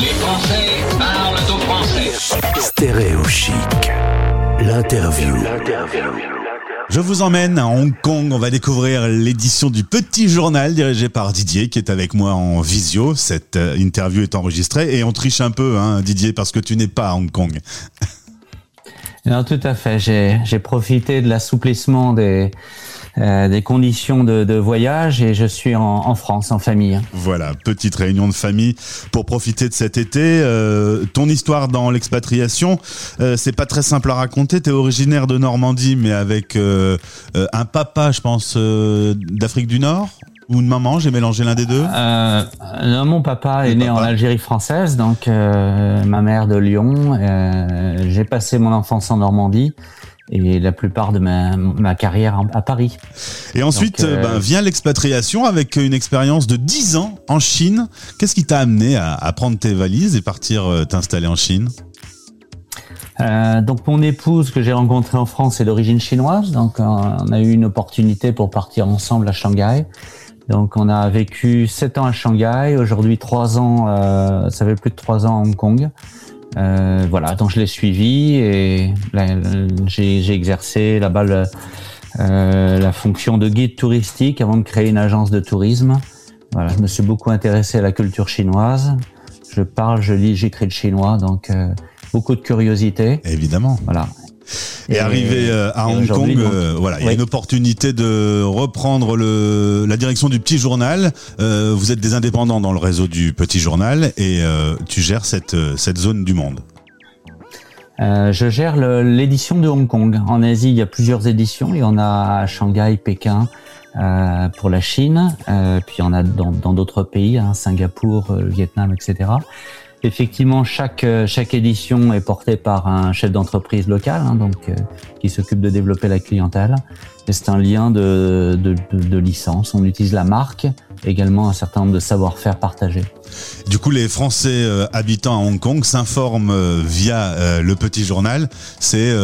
Les Français parlent au français. Stéréo chic. L'interview. Je vous emmène à Hong Kong. On va découvrir l'édition du Petit Journal dirigé par Didier qui est avec moi en visio. Cette euh, interview est enregistrée et on triche un peu, hein, Didier, parce que tu n'es pas à Hong Kong. Non, tout à fait. J'ai, j'ai profité de l'assouplissement des, euh, des conditions de, de, voyage et je suis en, en, France en famille. Voilà, petite réunion de famille pour profiter de cet été. Euh, ton histoire dans l'expatriation, euh, c'est pas très simple à raconter. Tu es originaire de Normandie, mais avec euh, euh, un papa, je pense, d'Afrique du Nord ou une maman J'ai mélangé l'un des deux? Euh, non, Mon papa est né en Algérie française, donc euh, ma mère de Lyon. Euh, J'ai passé mon enfance en Normandie et la plupart de ma, ma carrière à Paris. Et ensuite, donc, euh, ben, vient l'expatriation avec une expérience de 10 ans en Chine. Qu'est-ce qui t'a amené à, à, prendre tes valises et partir euh, t'installer en Chine? Euh, donc mon épouse que j'ai rencontrée en France est d'origine chinoise, donc on a eu une opportunité pour partir ensemble à Shanghai. Donc on a vécu sept ans à Shanghai, aujourd'hui trois ans, euh, ça fait plus de trois ans à Hong Kong. Euh, voilà, donc je l'ai suivi et j'ai exercé là-bas le, euh, la fonction de guide touristique avant de créer une agence de tourisme. Voilà, je me suis beaucoup intéressé à la culture chinoise. Je parle, je lis, j'écris le chinois, donc euh, beaucoup de curiosité. Évidemment. Voilà. Et, et arrivé euh, à Hong Kong, euh, voilà, il y a une opportunité de reprendre le, la direction du petit journal. Euh, vous êtes des indépendants dans le réseau du petit journal et euh, tu gères cette, cette zone du monde. Euh, je gère l'édition de Hong Kong. En Asie, il y a plusieurs éditions. Il y en a à Shanghai, Pékin, euh, pour la Chine. Euh, puis il y en a dans d'autres pays, hein, Singapour, Vietnam, etc. Effectivement, chaque chaque édition est portée par un chef d'entreprise local, hein, donc euh, qui s'occupe de développer la clientèle. C'est un lien de, de, de, licence. On utilise la marque, également un certain nombre de savoir-faire partagés. Du coup, les Français euh, habitant à Hong Kong s'informent euh, via le petit journal. C'est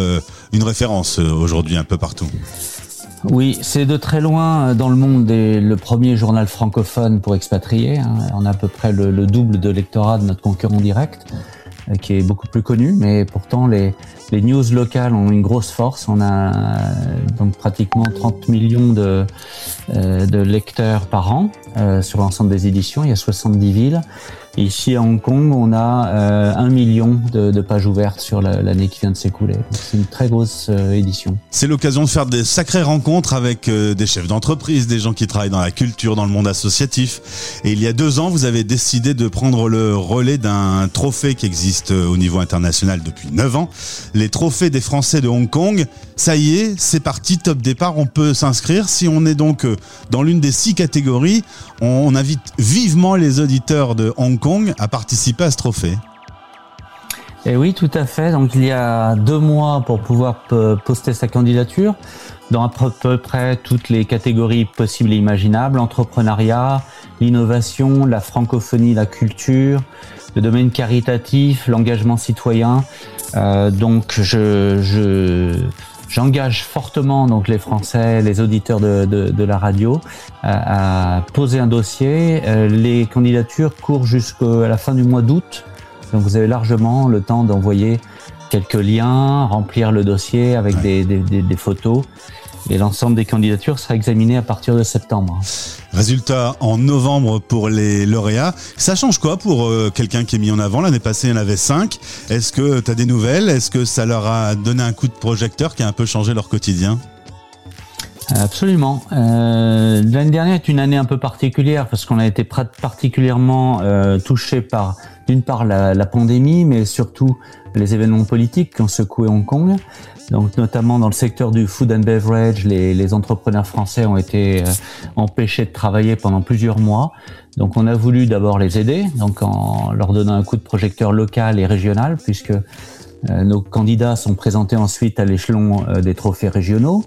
une référence aujourd'hui un peu partout. Oui, c'est de très loin dans le monde le premier journal francophone pour expatriés. Hein. On a à peu près le, le double de lectorat de notre concurrent direct, euh, qui est beaucoup plus connu, mais pourtant les, news locales ont une grosse force. On a euh, donc pratiquement 30 millions de, euh, lecteurs par an euh, sur l'ensemble des éditions. Il y a 70 villes. Ici à Hong Kong, on a euh, un million de, pages ouvertes sur l'année la, qui vient de s'écouler. C'est une très grosse euh, édition. C'est l'occasion de faire des sacrées rencontres avec euh, des chefs d'entreprise, des gens qui travaillent dans la culture, dans le monde associatif. Et il y a deux ans, vous avez décidé de prendre le relais d'un trophée qui existe au niveau international depuis neuf ans. Les trophées des Français de Hong Kong. Ça y est, c'est parti, top départ, on peut s'inscrire. Si on est donc dans l'une des six catégories, on invite vivement les auditeurs de Hong Kong à participer à ce trophée. Et oui, tout à fait. Donc il y a deux mois pour pouvoir poster sa candidature dans à peu près toutes les catégories possibles et imaginables entrepreneuriat, l'innovation, la francophonie, la culture, le domaine caritatif, l'engagement citoyen. Euh, donc je J'engage fortement donc les Français, les auditeurs de, de, de la radio à, à, poser un dossier. Euh, les candidatures courent jusqu'à la fin du mois d'août, donc vous avez largement le temps d'envoyer quelques liens, remplir le dossier avec ouais. des, des, des, des photos et l'ensemble des candidatures sera examiné à partir de septembre. Résultat en novembre pour les lauréats. Ça change quoi pour euh, quelqu'un qui est mis en avant? L'année passée, il y en avait cinq. Est-ce que tu as des nouvelles? Est-ce que ça leur a donné un coup de projecteur qui a un peu changé leur quotidien? Absolument. Euh, L'année dernière est une année un peu particulière parce qu'on a été particulièrement euh, touché par, d'une part, la, la, pandémie, mais surtout les événements politiques qui ont secoué Hong Kong. Donc, notamment dans le secteur du food and beverage, les, les entrepreneurs français ont été euh, empêchés de travailler pendant plusieurs mois. Donc, on a voulu d'abord les aider, donc en leur donnant un coup de projecteur local et régional, puisque nos candidats sont présentés ensuite à l'échelon des trophées régionaux.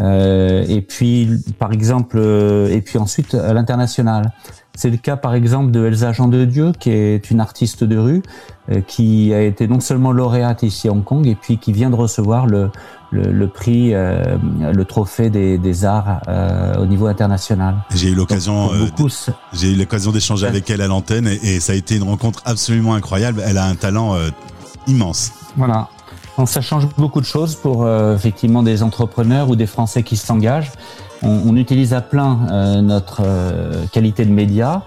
et puis, par exemple, et puis ensuite à l'international. C'est le cas par exemple de Elsa Jean de Dieu, qui est une artiste de rue, euh, qui a été non seulement lauréate ici à Hong Kong, et puis qui vient de recevoir le, le, prix, euh, le trophée des, des arts euh, au niveau international. J'ai eu l'occasion, j'ai eu l'occasion d'échanger avec elle à l'antenne, et, ça a été une rencontre absolument incroyable. Elle a un talent immense. Voilà. Donc ça change beaucoup de choses pour effectivement des entrepreneurs ou des Français qui s'engagent on, utilise à plein euh, notre euh, qualité de média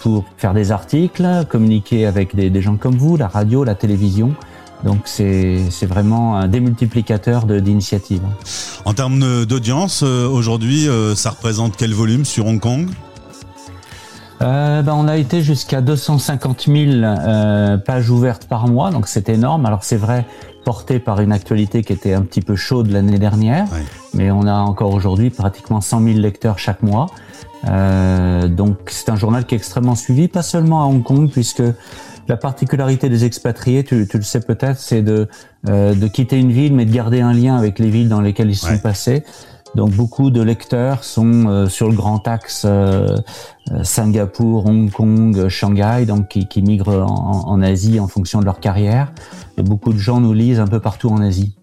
pour faire des articles, communiquer avec des, gens comme vous, la radio, la télévision. Donc c'est vraiment un démultiplicateur d'initiatives. En termes d'audience, euh, aujourd'hui, ça représente quel volume sur Hong Kong? Ben, on a été jusqu'à 250 000 pages ouvertes par mois, donc c'est énorme. Alors c'est vrai, porté par une actualité qui était un petit peu chaude l'année dernière, mais on a encore aujourd'hui pratiquement 100 000 lecteurs chaque mois. Euh, donc c'est un journal qui est extrêmement suivi, pas seulement à Hong Kong, puisque la particularité des expatriés, tu, tu le sais peut-être, c'est de, euh, de quitter une ville, mais de garder un lien avec les villes dans lesquelles ils sont passés. Donc beaucoup de lecteurs sont euh, sur le grand axe euh, euh, Singapour, Hong Kong, Shanghai, donc qui, qui migrent en, en, Asie en fonction de leur carrière. Et beaucoup de gens nous lisent un peu partout en Asie.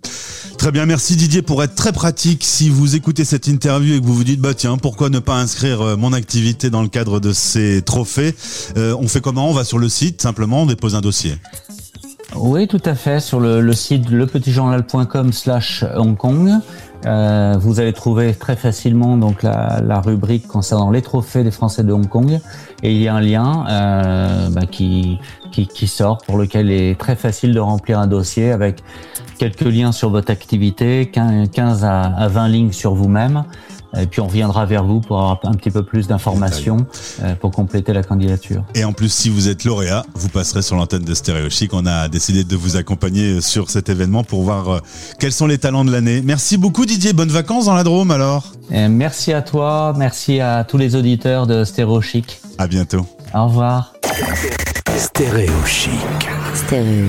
Très bien, merci Didier pour être très pratique. Si vous écoutez cette interview et que vous vous dites bah tiens pourquoi ne pas inscrire mon activité dans le cadre de ces trophées, on fait comment? On va sur le site simplement, on dépose un dossier. Oui, tout à fait. Sur le, le site lepetitjournal.com/slash Hong Kong, euh, vous allez trouver très facilement donc la, rubrique concernant les trophées des Français de Hong Kong. Et il y a un lien euh, bah, qui, qui, qui, sort pour lequel il est très facile de remplir un dossier avec quelques liens sur votre activité, 15 à, à 20 lignes sur vous-même et puis on reviendra vers vous pour avoir un petit peu plus d'informations euh, pour compléter la candidature. Et en plus, si vous êtes lauréat, vous passerez sur l'antenne de Stéréo Chic. On a décidé de vous accompagner sur cet événement pour voir euh, quels sont les talents de l'année. Merci beaucoup Didier. Bonnes vacances dans la Drôme alors. merci à toi. Merci à tous les auditeurs de Stéréo Chic. À bientôt. Au revoir. Stéréo Chic. Stéréo.